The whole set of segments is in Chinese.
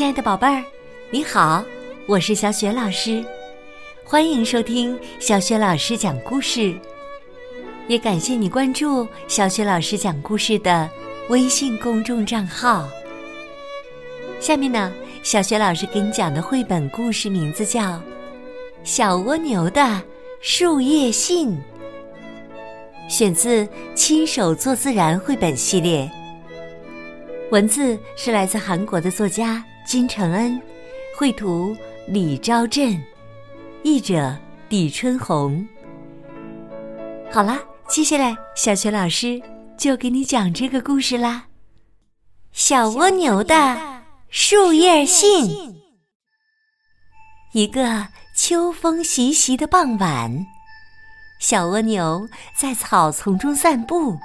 亲爱的宝贝儿，你好，我是小雪老师，欢迎收听小雪老师讲故事。也感谢你关注小雪老师讲故事的微信公众账号。下面呢，小雪老师给你讲的绘本故事名字叫《小蜗牛的树叶信》，选自《亲手做自然》绘本系列。文字是来自韩国的作家金承恩，绘图李昭镇，译者李春红。好啦，接下来小雪老师就给你讲这个故事啦。小蜗牛的树叶信。一个秋风习习的傍晚，小蜗牛在草丛中散步。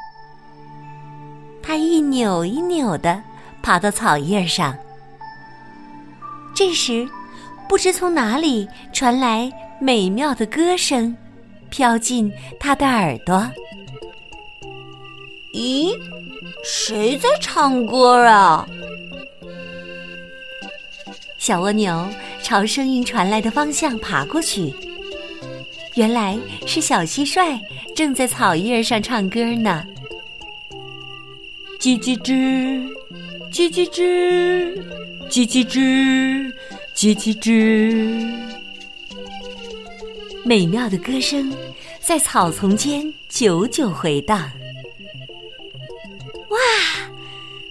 它一扭一扭的爬到草叶上。这时，不知从哪里传来美妙的歌声，飘进它的耳朵。咦，谁在唱歌啊？小蜗牛朝声音传来的方向爬过去，原来是小蟋蟀正在草叶上唱歌呢。叽叽吱，叽叽吱，叽叽吱，叽叽吱。美妙的歌声在草丛间久久回荡。哇，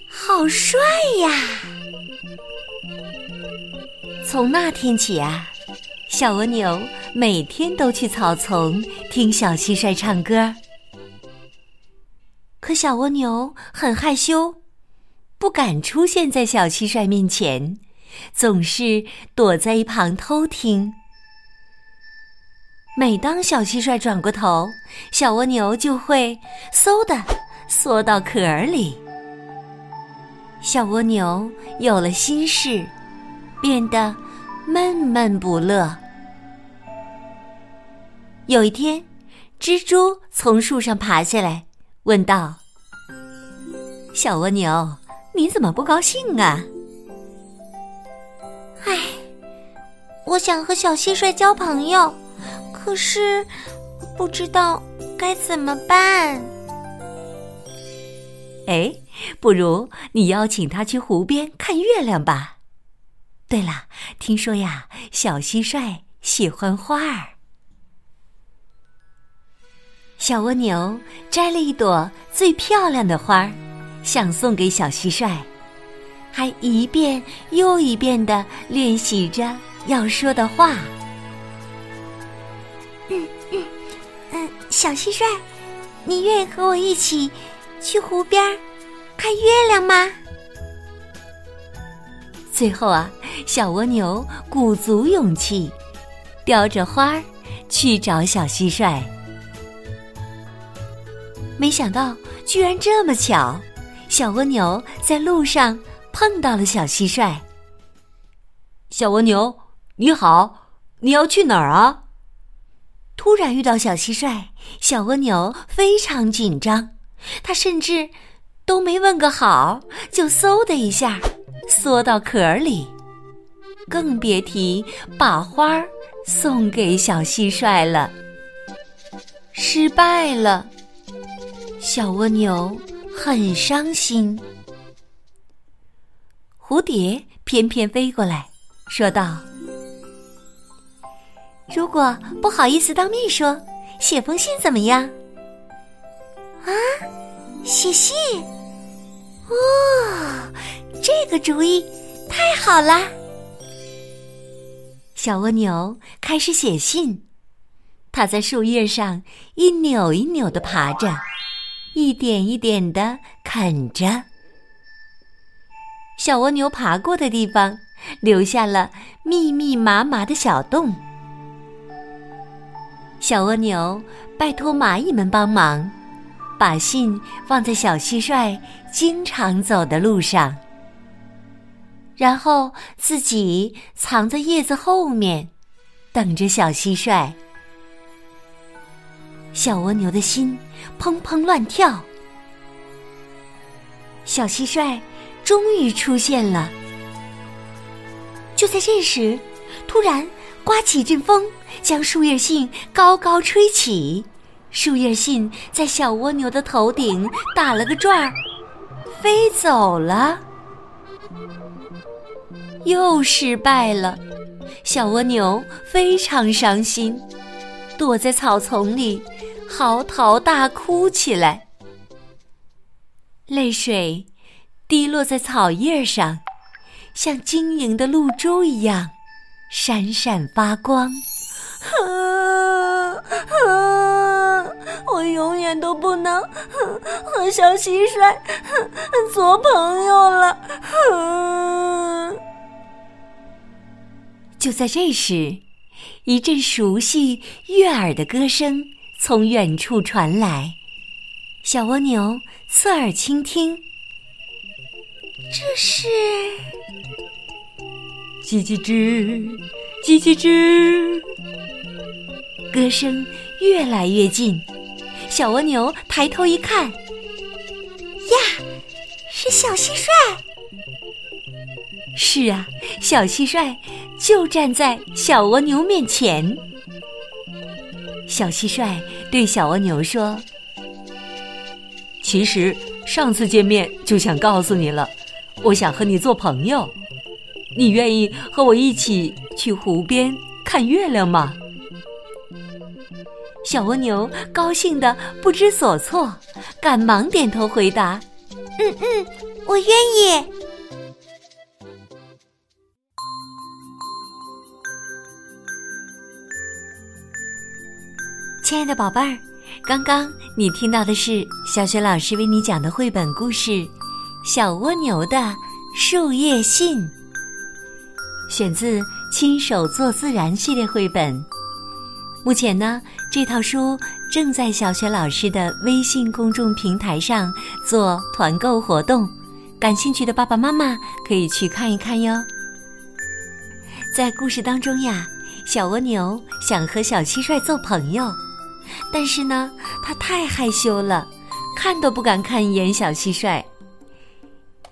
好帅呀！从那天起啊，小蜗牛每天都去草丛听小蟋蟀唱歌。可小蜗牛很害羞，不敢出现在小蟋蟀面前，总是躲在一旁偷听。每当小蟋蟀转过头，小蜗牛就会嗖的缩到壳里。小蜗牛有了心事，变得闷闷不乐。有一天，蜘蛛从树上爬下来。问道：“小蜗牛，你怎么不高兴啊？”“唉，我想和小蟋蟀交朋友，可是不知道该怎么办。”“哎，不如你邀请他去湖边看月亮吧。对了，听说呀，小蟋蟀喜欢花儿。”小蜗牛摘了一朵最漂亮的花儿，想送给小蟋蟀，还一遍又一遍的练习着要说的话。嗯嗯嗯，小蟋蟀，你愿意和我一起去湖边看月亮吗？最后啊，小蜗牛鼓足勇气，叼着花儿去找小蟋蟀。没想到，居然这么巧！小蜗牛在路上碰到了小蟋蟀。小蜗牛，你好，你要去哪儿啊？突然遇到小蟋蟀，小蜗牛非常紧张，它甚至都没问个好，就嗖的一下缩到壳里，更别提把花送给小蟋蟀了。失败了。小蜗牛很伤心。蝴蝶翩翩飞过来，说道：“如果不好意思当面说，写封信怎么样？”啊，写信！哦，这个主意太好了！小蜗牛开始写信，它在树叶上一扭一扭的爬着。一点一点的啃着，小蜗牛爬过的地方留下了密密麻麻的小洞。小蜗牛拜托蚂蚁们帮忙，把信放在小蟋蟀经常走的路上，然后自己藏在叶子后面，等着小蟋蟀。小蜗牛的心砰砰乱跳。小蟋蟀终于出现了，就在这时，突然刮起一阵风，将树叶信高高吹起。树叶信在小蜗牛的头顶打了个转儿，飞走了。又失败了，小蜗牛非常伤心，躲在草丛里嚎啕大哭起来。泪水滴落在草叶上，像晶莹的露珠一样闪闪发光。我永远都不能和小蟋蟀做朋友了。就在这时，一阵熟悉悦耳的歌声从远处传来。小蜗牛侧耳倾听，这是叽叽吱，叽叽吱，歌声越来越近。小蜗牛抬头一看，呀，是小蟋蟀！是啊，小蟋蟀就站在小蜗牛面前。小蟋蟀对小蜗牛说：“其实上次见面就想告诉你了，我想和你做朋友。你愿意和我一起去湖边看月亮吗？”小蜗牛高兴的不知所措，赶忙点头回答：“嗯嗯，我愿意。”亲爱的宝贝儿，刚刚你听到的是小雪老师为你讲的绘本故事《小蜗牛的树叶信》，选自《亲手做自然》系列绘本。目前呢，这套书正在小雪老师的微信公众平台上做团购活动，感兴趣的爸爸妈妈可以去看一看哟。在故事当中呀，小蜗牛想和小蟋蟀做朋友，但是呢，它太害羞了，看都不敢看一眼小蟋蟀。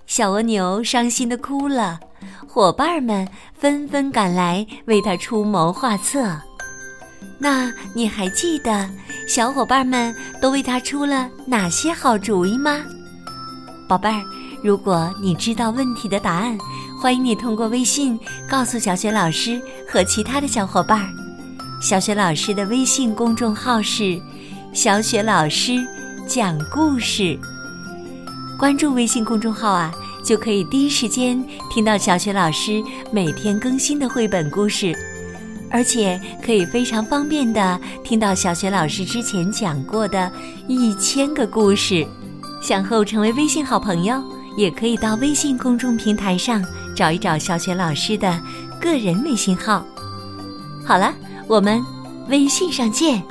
小蜗牛伤心的哭了，伙伴们纷纷赶来为它出谋划策。那你还记得小伙伴们都为他出了哪些好主意吗？宝贝儿，如果你知道问题的答案，欢迎你通过微信告诉小雪老师和其他的小伙伴儿。小雪老师的微信公众号是“小雪老师讲故事”，关注微信公众号啊，就可以第一时间听到小雪老师每天更新的绘本故事。而且可以非常方便的听到小雪老师之前讲过的一千个故事。想和我成为微信好朋友，也可以到微信公众平台上找一找小雪老师的个人微信号。好了，我们微信上见。